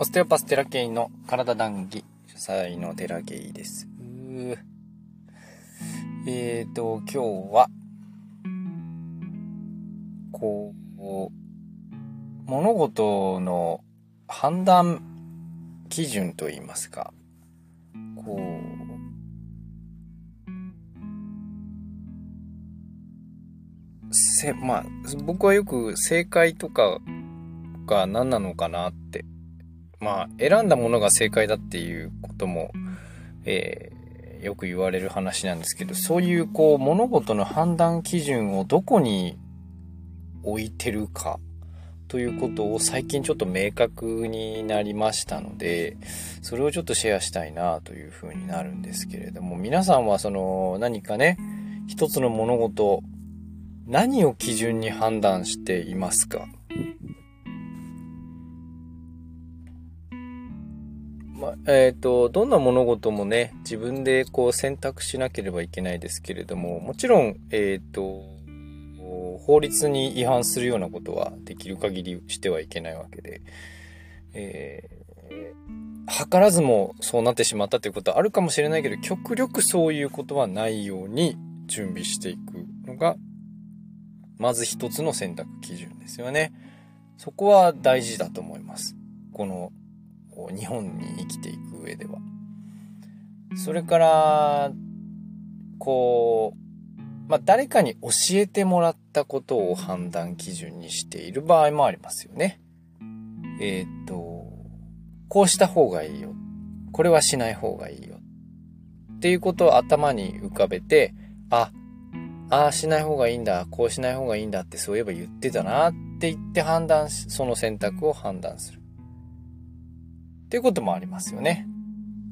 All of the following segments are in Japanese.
オステオパステラケイの体談義主催のテラケイです。えーと、今日は、こう、物事の判断基準といいますか、こう、せ、まあ、僕はよく正解とかが何なのかなって、まあ、選んだものが正解だっていうことも、えー、よく言われる話なんですけど、そういうこう、物事の判断基準をどこに置いてるかということを最近ちょっと明確になりましたので、それをちょっとシェアしたいなというふうになるんですけれども、皆さんはその何かね、一つの物事、何を基準に判断していますか？えっ、ー、と、どんな物事もね、自分でこう選択しなければいけないですけれども、もちろん、えっ、ー、と、法律に違反するようなことはできる限りしてはいけないわけで、えー、図らずもそうなってしまったということはあるかもしれないけど、極力そういうことはないように準備していくのが、まず一つの選択基準ですよね。そこは大事だと思います。この日本に生きていく上では。それから、こう、まあ、誰かに教えてもらったことを判断基準にしている場合もありますよね。えっ、と、こうした方がいいよ。これはしない方がいいよ。っていうことを頭に浮かべて、あ、ああしない方がいいんだ、こうしない方がいいんだってそういえば言ってたなって言って判断し、その選択を判断する。っていうこともありますよね。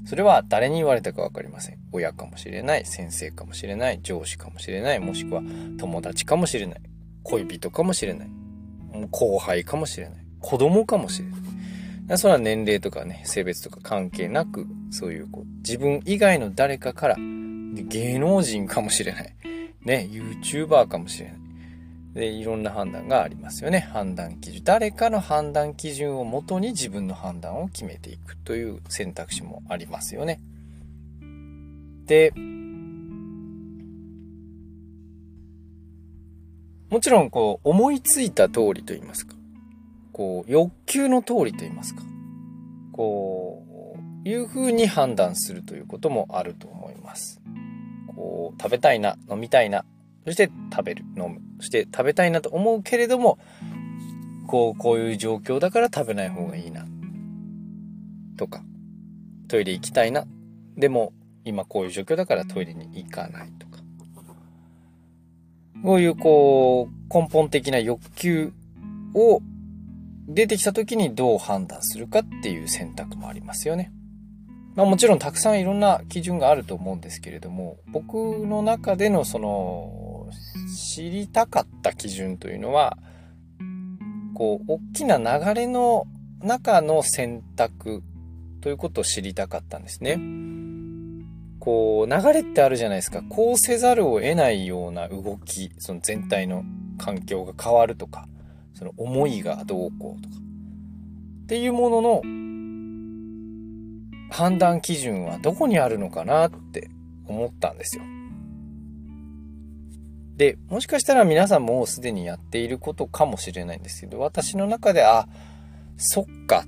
それは誰に言われたかわかりません。親かもしれない、先生かもしれない、上司かもしれない、もしくは友達かもしれない、恋人かもしれない、後輩かもしれない、子供かもしれない。それは年齢とかね、性別とか関係なく、そういうこう自分以外の誰かから、芸能人かもしれない、ね、YouTuber かもしれない。で、いろんな判断がありますよね。判断基準。誰かの判断基準をもとに自分の判断を決めていくという選択肢もありますよね。で、もちろん、こう、思いついた通りと言いますか。こう、欲求の通りと言いますか。こう、いう風に判断するということもあると思います。こう、食べたいな、飲みたいな、そして食べる、飲む。して食べたいなと思うけれども、こう、こういう状況だから食べない方がいいな。とか、トイレ行きたいな。でも、今こういう状況だからトイレに行かないとか。こういうこう、根本的な欲求を出てきた時にどう判断するかっていう選択もありますよね。まあもちろんたくさんいろんな基準があると思うんですけれども、僕の中でのその知りたかった基準というのは、こう、大きな流れの中の選択ということを知りたかったんですね。こう、流れってあるじゃないですか。こうせざるを得ないような動き、その全体の環境が変わるとか、その思いがどうこうとか。っていうものの判断基準はどこにあるのかなって思ったんですよ。で、もしかしたら皆さんもすでにやっていることかもしれないんですけど、私の中で、あ、そっか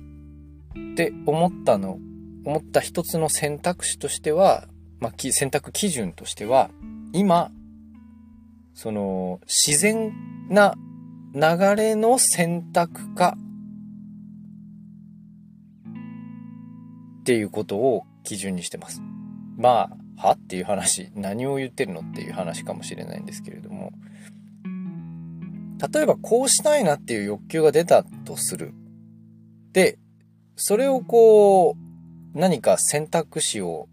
って思ったの、思った一つの選択肢としては、まあ、選択基準としては、今、その、自然な流れの選択かっていうことを基準にしてます。まあ、は？っていう話、何を言ってるのっていう話かもしれないんですけれども、例えばこうしたいなっていう欲求が出たとする。で、それをこう、何か選択肢を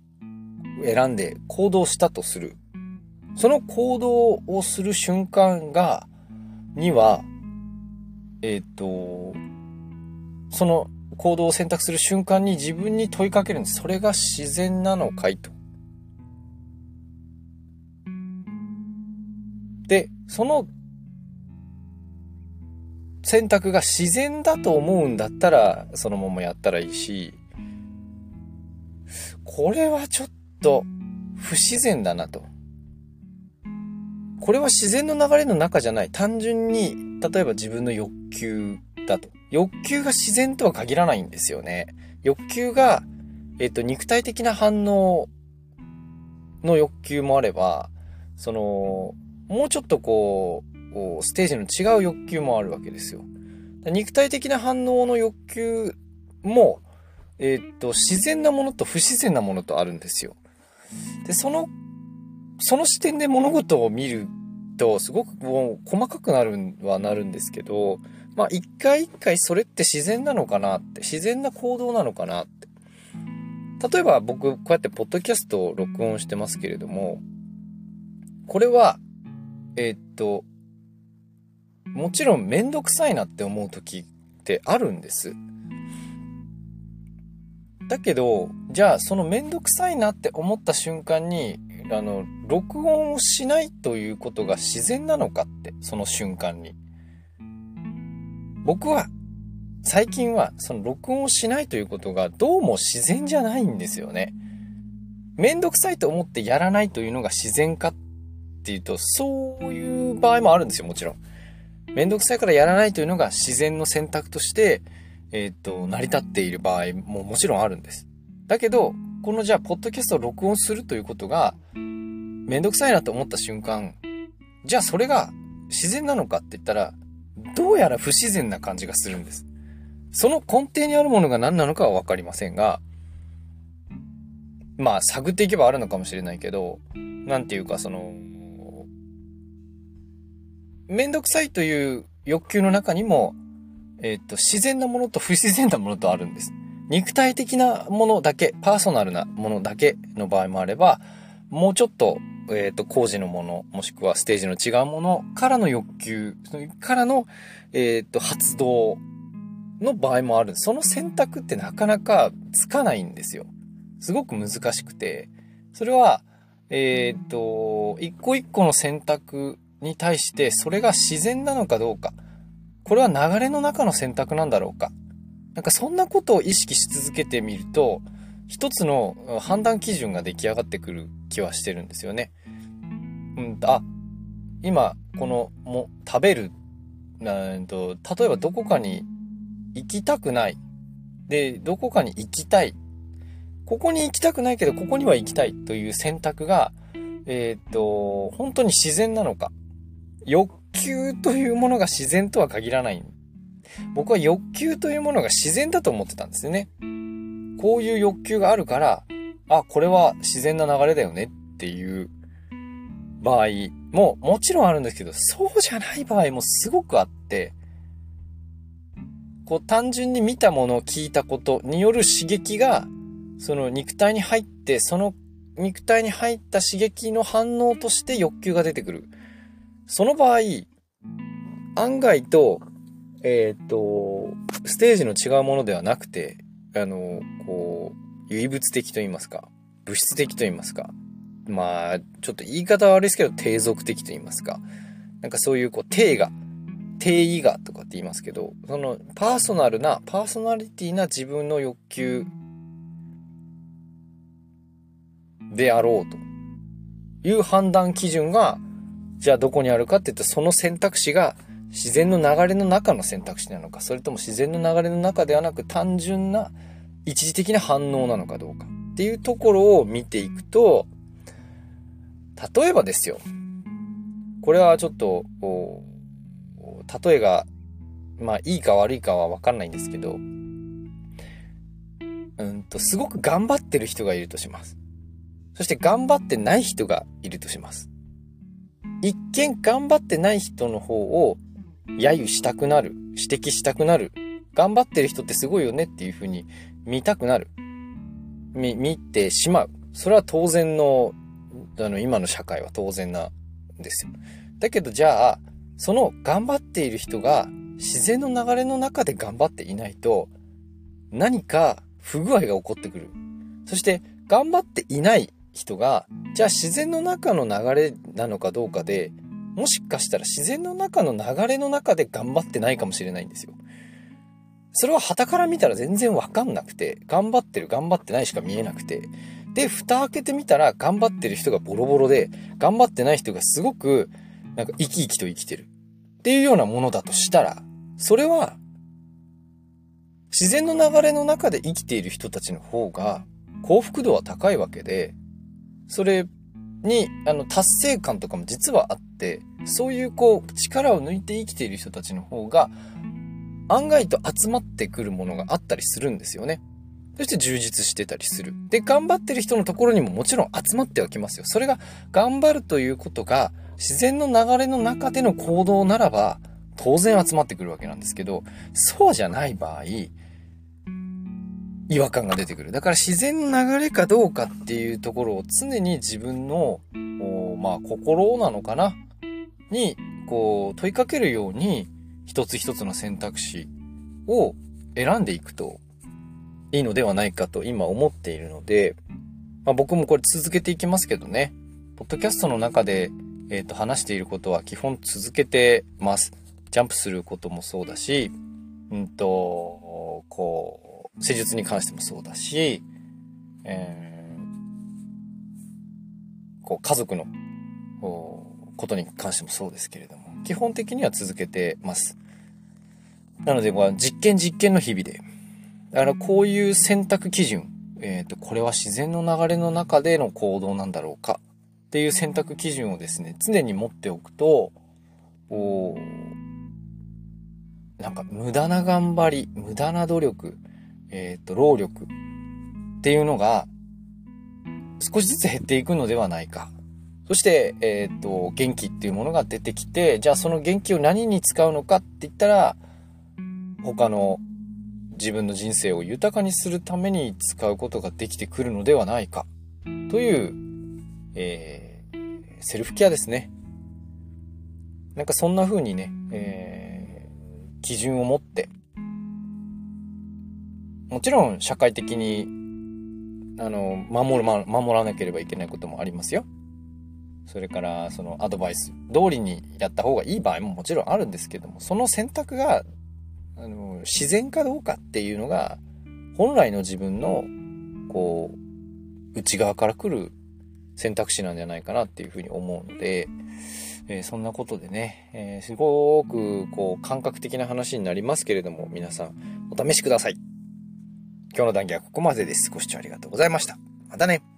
選んで行動したとする。その行動をする瞬間が、には、えっ、ー、と、その行動を選択する瞬間に自分に問いかけるんです。それが自然なのかいと。で、その、選択が自然だと思うんだったら、そのままやったらいいし、これはちょっと不自然だなと。これは自然の流れの中じゃない。単純に、例えば自分の欲求だと。欲求が自然とは限らないんですよね。欲求が、えっ、と、肉体的な反応の欲求もあれば、その、もうちょっとこう、ステージの違う欲求もあるわけですよ。肉体的な反応の欲求も、えっ、と、自然なものと不自然なものとあるんですよ。で、その、その視点で物事を見ると、すごくもう細かくなるはなるんですけど、まあ一回一回それって自然なのかなって、自然な行動なのかなって。例えば僕、こうやってポッドキャストを録音してますけれども、これは、えー、っと、もちろんめんどくさいなって思う時ってあるんです。だけど、じゃあそのめんどくさいなって思った瞬間に、あの、録音をしないということが自然なのかって、その瞬間に。僕は、最近はその録音をしないということがどうも自然じゃないんですよね。めんどくさいと思ってやらないというのが自然かっていうと、そういう場合もあるんですよ、もちろん。めんどくさいからやらないというのが自然の選択として、えっ、と、成り立っている場合ももちろんあるんです。だけど、このじゃあ、ポッドキャストを録音するということが、めんどくさいなと思った瞬間、じゃあそれが自然なのかって言ったら、どうやら不自然な感じがするんです。その根底にあるものが何なのかはわかりませんが、まあ、探っていけばあるのかもしれないけど、なんていうかその、めんどくさいという欲求の中にも、えっ、と、自然なものと不自然なものとあるんです。肉体的なものだけ、パーソナルなものだけの場合もあれば、もうちょっと、えっ、と、工事のもの、もしくはステージの違うものからの欲求、からの、えっ、と、発動の場合もある。その選択ってなかなかつかないんですよ。すごく難しくて。それは、えっ、と、一個一個の選択に対してそれが自然なのかどうか。これは流れの中の選択なんだろうか。なんかそんなことを意識し続けてみると、一つの判断基準が出来上がってくる気はしてるんですよね。うん、あ、今、この、も、食べる、うんと、例えばどこかに行きたくない。で、どこかに行きたい。ここに行きたくないけど、ここには行きたいという選択が、えっ、と、本当に自然なのか。欲求というものが自然とは限らない僕は欲求というものが自然だと思ってたんですよね。こういう欲求があるから、あ、これは自然な流れだよねっていう場合ももちろんあるんですけど、そうじゃない場合もすごくあって、こう単純に見たものを聞いたことによる刺激が、その肉体に入って、その肉体に入った刺激の反応として欲求が出てくる。その場合、案外とえっ、と、ステージの違うものではなくて、あの、こう、唯物的と言いますか、物質的と言いますか、まあ、ちょっと言い方は悪いですけど、低俗的と言いますか、なんかそういう、こう、定が、定義がとかって言いますけど、その、パーソナルな、パーソナリティな自分の欲求であろうという判断基準が、じゃあどこにあるかって言ったら、その選択肢が自然の流れの中の選択肢なのか、それとも自然の流れの中ではなく単純な一時的な反応なのかどうかっていうところを見ていくと、例えばですよ。これはちょっと、例えが、まあいいか悪いかはわかんないんですけど、うんと、すごく頑張ってる人がいるとします。そして頑張ってない人がいるとします。一見頑張ってない人の方を揶揄したくなる、指摘したくなる、頑張ってる人ってすごいよねっていう風に見たくなる。見、見てしまう。それは当然の、あの、今の社会は当然なんですよ。だけどじゃあ、その頑張っている人が自然の流れの中で頑張っていないと、何か不具合が起こってくる。そして頑張っていない人が、じゃあ自然の中の流れなのかどうかで、もしかしたら自然の中の流れの中で頑張ってないかもしれないんですよ。それは旗から見たら全然わかんなくて、頑張ってる頑張ってないしか見えなくて、で、蓋開けてみたら頑張ってる人がボロボロで、頑張ってない人がすごく、なんか生き生きと生きてる。っていうようなものだとしたら、それは、自然の流れの中で生きている人たちの方が幸福度は高いわけで、それに、あの、達成感とかも実はあって、そういうこう、力を抜いて生きている人たちの方が、案外と集まってくるものがあったりするんですよね。そして充実してたりする。で、頑張ってる人のところにももちろん集まってはきますよ。それが頑張るということが自然の流れの中での行動ならば当然集まってくるわけなんですけど、そうじゃない場合、違和感が出てくる。だから自然の流れかどうかっていうところを常に自分の、まあ心なのかな？に、こう問いかけるように一つ一つの選択肢を選んでいくといいのではないかと今思っているので、まあ、僕もこれ続けていきますけどね、ポッドキャストの中で、えっ、ー、と話していることは基本続けてます。ジャンプすることもそうだし、うんと、こう、施術に関してもそうだし、えー、こう、家族のことに関してもそうですけれども、基本的には続けてます。なので、まあ、実験実験の日々で、だからこういう選択基準、えっ、ー、と、これは自然の流れの中での行動なんだろうかっていう選択基準をですね、常に持っておくと、おなんか無駄な頑張り、無駄な努力、えっ、ー、と、労力っていうのが少しずつ減っていくのではないか。そして、えっ、ー、と、元気っていうものが出てきて、じゃあその元気を何に使うのかって言ったら、他の自分の人生を豊かにするために使うことができてくるのではないかという、えー、セルフケアですね。なんかそんな風にね、えー、基準を持って、もちろん社会的に、あの、守る、守らなければいけないこともありますよ。それから、そのアドバイス通りにやった方がいい場合ももちろんあるんですけども、その選択があの、自然かどうかっていうのが、本来の自分の、こう、内側から来る選択肢なんじゃないかなっていうふうに思うので、えー、そんなことでね、えー、すごく、こう、感覚的な話になりますけれども、皆さん、お試しください。今日の談義はここまでです。ご視聴ありがとうございました。またね。